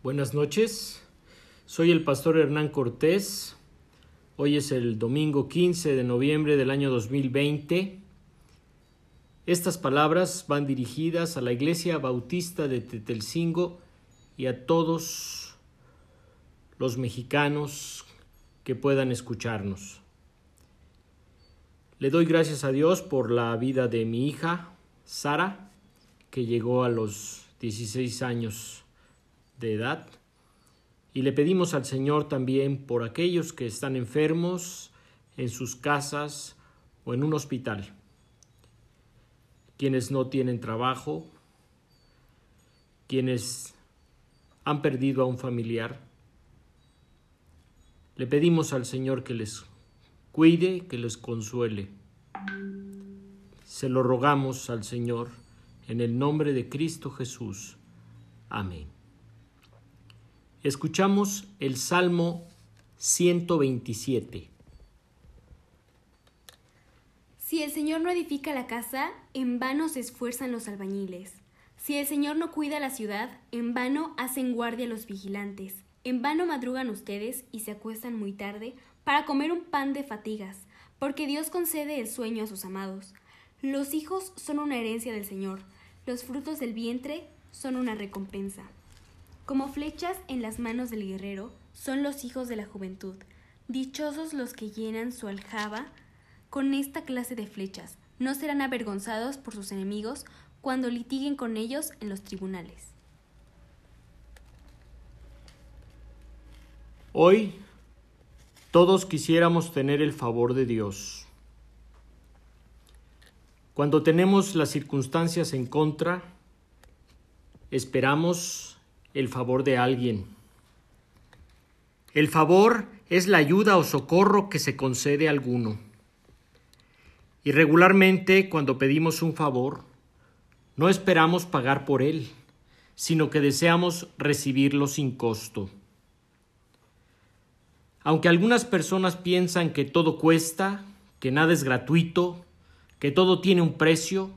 Buenas noches, soy el pastor Hernán Cortés. Hoy es el domingo 15 de noviembre del año 2020. Estas palabras van dirigidas a la Iglesia Bautista de Tetelcingo y a todos los mexicanos que puedan escucharnos. Le doy gracias a Dios por la vida de mi hija, Sara, que llegó a los 16 años de edad. Y le pedimos al Señor también por aquellos que están enfermos en sus casas o en un hospital, quienes no tienen trabajo, quienes han perdido a un familiar. Le pedimos al Señor que les cuide, que les consuele. Se lo rogamos al Señor en el nombre de Cristo Jesús. Amén. Escuchamos el Salmo 127. Si el Señor no edifica la casa, en vano se esfuerzan los albañiles. Si el Señor no cuida la ciudad, en vano hacen guardia los vigilantes. En vano madrugan ustedes y se acuestan muy tarde para comer un pan de fatigas, porque Dios concede el sueño a sus amados. Los hijos son una herencia del Señor, los frutos del vientre son una recompensa. Como flechas en las manos del guerrero son los hijos de la juventud. Dichosos los que llenan su aljaba con esta clase de flechas. No serán avergonzados por sus enemigos cuando litiguen con ellos en los tribunales. Hoy todos quisiéramos tener el favor de Dios. Cuando tenemos las circunstancias en contra, esperamos el favor de alguien. El favor es la ayuda o socorro que se concede a alguno. Y regularmente cuando pedimos un favor, no esperamos pagar por él, sino que deseamos recibirlo sin costo. Aunque algunas personas piensan que todo cuesta, que nada es gratuito, que todo tiene un precio,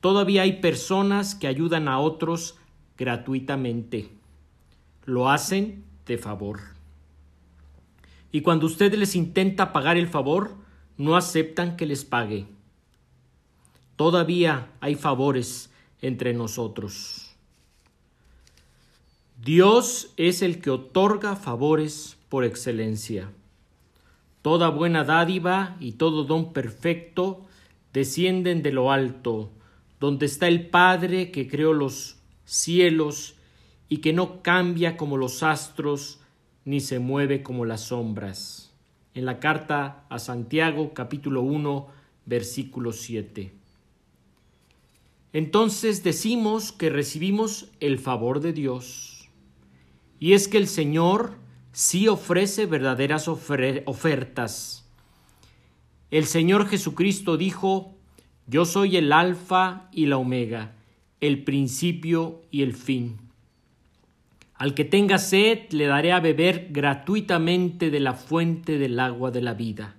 todavía hay personas que ayudan a otros gratuitamente. Lo hacen de favor. Y cuando usted les intenta pagar el favor, no aceptan que les pague. Todavía hay favores entre nosotros. Dios es el que otorga favores por excelencia. Toda buena dádiva y todo don perfecto descienden de lo alto, donde está el Padre que creó los cielos y que no cambia como los astros ni se mueve como las sombras. En la carta a Santiago capítulo 1 versículo 7. Entonces decimos que recibimos el favor de Dios. Y es que el Señor sí ofrece verdaderas ofertas. El Señor Jesucristo dijo, Yo soy el Alfa y la Omega el principio y el fin. Al que tenga sed le daré a beber gratuitamente de la fuente del agua de la vida.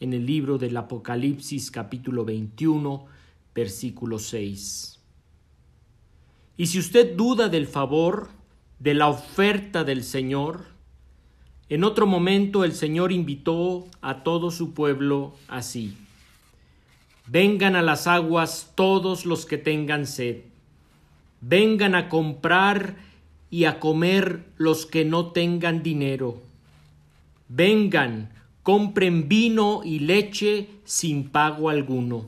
En el libro del Apocalipsis capítulo 21, versículo 6. Y si usted duda del favor, de la oferta del Señor, en otro momento el Señor invitó a todo su pueblo así. Vengan a las aguas todos los que tengan sed. Vengan a comprar y a comer los que no tengan dinero. Vengan, compren vino y leche sin pago alguno.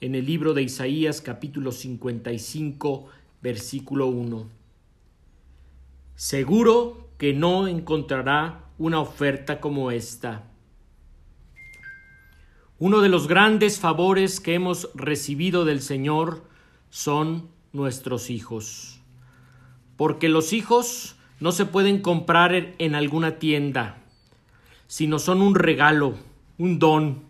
En el libro de Isaías capítulo 55 versículo 1. Seguro que no encontrará una oferta como esta. Uno de los grandes favores que hemos recibido del Señor son nuestros hijos. Porque los hijos no se pueden comprar en alguna tienda, sino son un regalo, un don,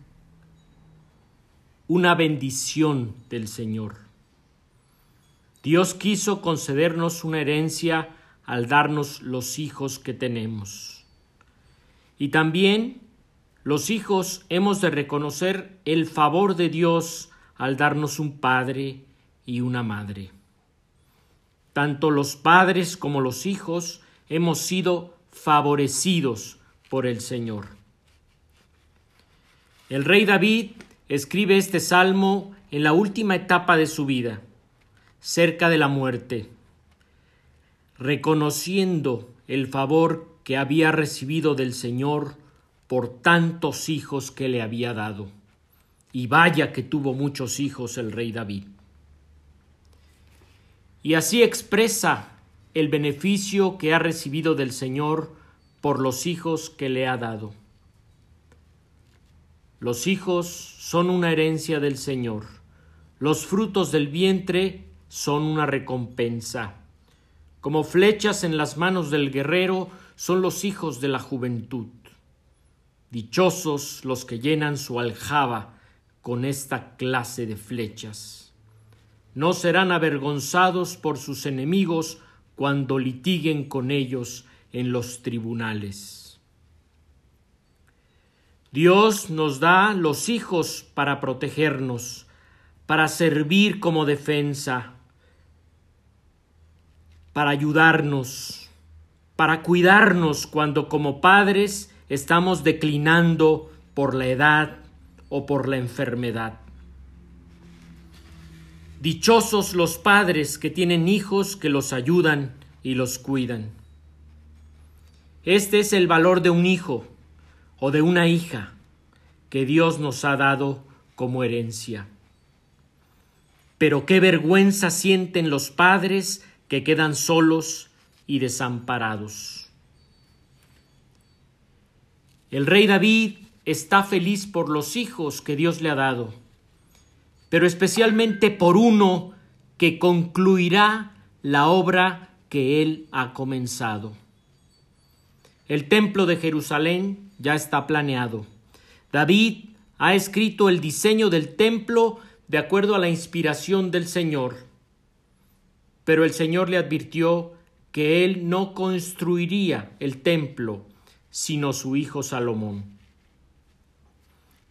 una bendición del Señor. Dios quiso concedernos una herencia al darnos los hijos que tenemos. Y también los hijos hemos de reconocer el favor de Dios al darnos un padre y una madre. Tanto los padres como los hijos hemos sido favorecidos por el Señor. El rey David escribe este salmo en la última etapa de su vida, cerca de la muerte, reconociendo el favor que había recibido del Señor por tantos hijos que le había dado. Y vaya que tuvo muchos hijos el rey David. Y así expresa el beneficio que ha recibido del Señor por los hijos que le ha dado. Los hijos son una herencia del Señor. Los frutos del vientre son una recompensa. Como flechas en las manos del guerrero son los hijos de la juventud. Dichosos los que llenan su aljaba con esta clase de flechas. No serán avergonzados por sus enemigos cuando litiguen con ellos en los tribunales. Dios nos da los hijos para protegernos, para servir como defensa, para ayudarnos, para cuidarnos cuando como padres estamos declinando por la edad o por la enfermedad. Dichosos los padres que tienen hijos que los ayudan y los cuidan. Este es el valor de un hijo o de una hija que Dios nos ha dado como herencia. Pero qué vergüenza sienten los padres que quedan solos y desamparados. El rey David está feliz por los hijos que Dios le ha dado, pero especialmente por uno que concluirá la obra que él ha comenzado. El templo de Jerusalén ya está planeado. David ha escrito el diseño del templo de acuerdo a la inspiración del Señor. Pero el Señor le advirtió que él no construiría el templo, sino su hijo Salomón.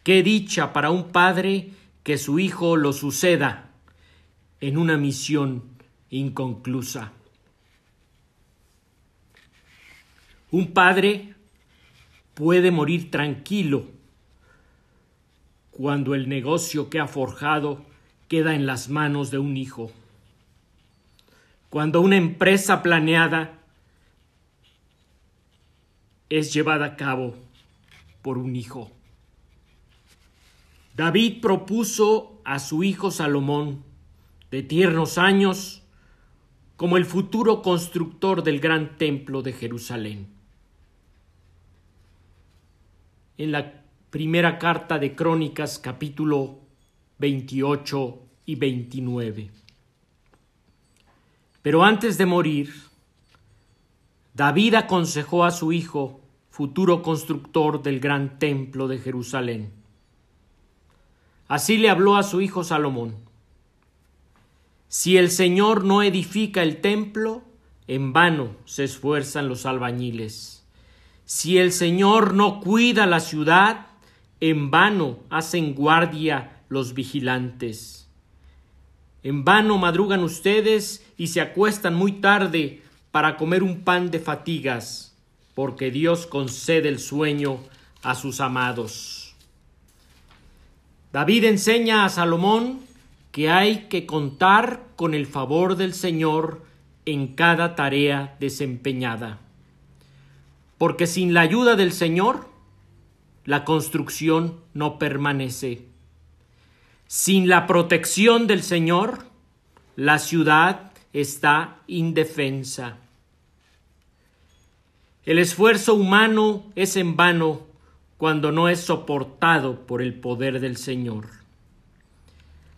Qué dicha para un padre que su hijo lo suceda en una misión inconclusa. Un padre puede morir tranquilo cuando el negocio que ha forjado queda en las manos de un hijo. Cuando una empresa planeada es llevada a cabo por un hijo. David propuso a su hijo Salomón, de tiernos años, como el futuro constructor del gran templo de Jerusalén. En la primera carta de Crónicas capítulo 28 y 29. Pero antes de morir, David aconsejó a su hijo, futuro constructor del gran templo de Jerusalén, Así le habló a su hijo Salomón. Si el Señor no edifica el templo, en vano se esfuerzan los albañiles. Si el Señor no cuida la ciudad, en vano hacen guardia los vigilantes. En vano madrugan ustedes y se acuestan muy tarde para comer un pan de fatigas, porque Dios concede el sueño a sus amados. David enseña a Salomón que hay que contar con el favor del Señor en cada tarea desempeñada. Porque sin la ayuda del Señor, la construcción no permanece. Sin la protección del Señor, la ciudad está indefensa. El esfuerzo humano es en vano cuando no es soportado por el poder del Señor.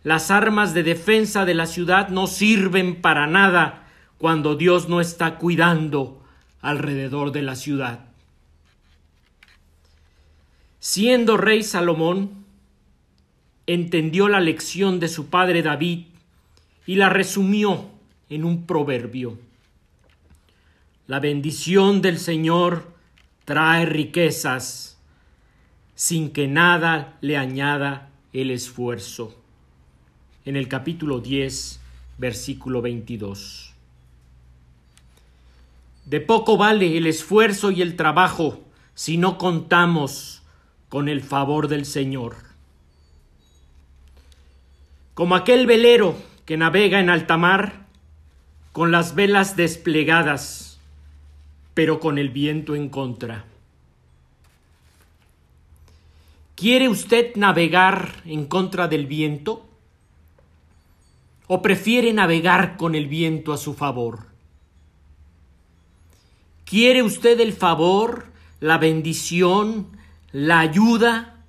Las armas de defensa de la ciudad no sirven para nada cuando Dios no está cuidando alrededor de la ciudad. Siendo rey Salomón, entendió la lección de su padre David y la resumió en un proverbio. La bendición del Señor trae riquezas sin que nada le añada el esfuerzo. En el capítulo 10, versículo 22. De poco vale el esfuerzo y el trabajo si no contamos con el favor del Señor. Como aquel velero que navega en alta mar con las velas desplegadas, pero con el viento en contra. ¿Quiere usted navegar en contra del viento? ¿O prefiere navegar con el viento a su favor? ¿Quiere usted el favor, la bendición, la ayuda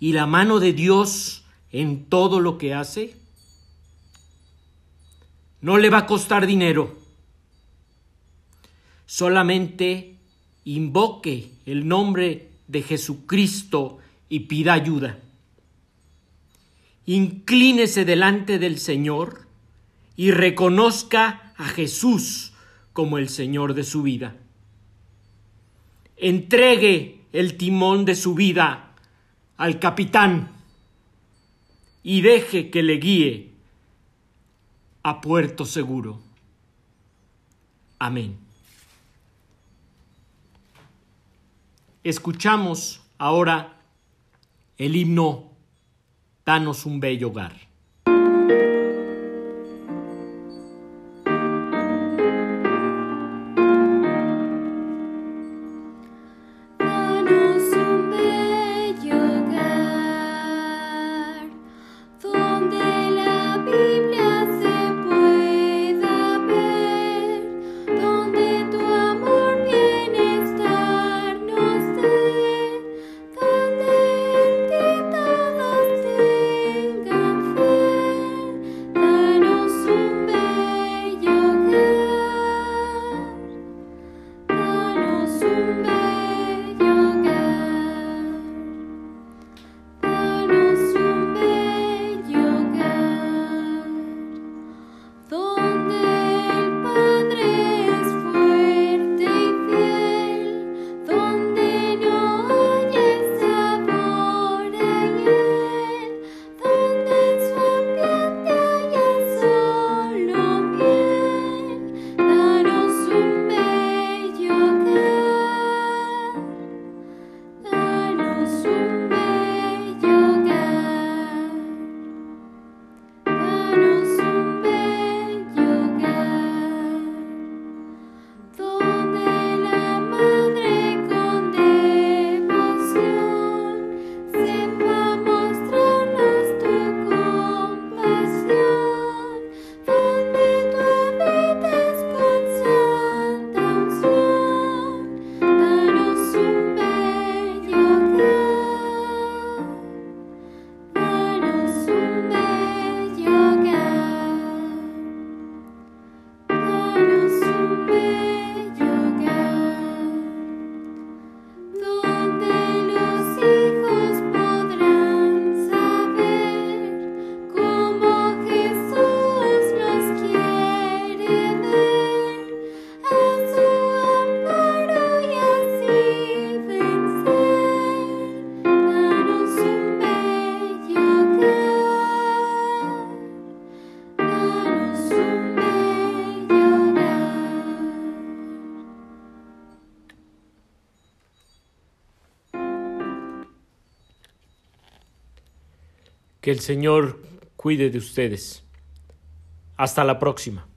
y la mano de Dios en todo lo que hace? No le va a costar dinero. Solamente invoque el nombre de Jesucristo y pida ayuda. Inclínese delante del Señor y reconozca a Jesús como el Señor de su vida. Entregue el timón de su vida al capitán y deje que le guíe a puerto seguro. Amén. Escuchamos ahora el himno Danos un bello hogar. Que el Señor cuide de ustedes. Hasta la próxima.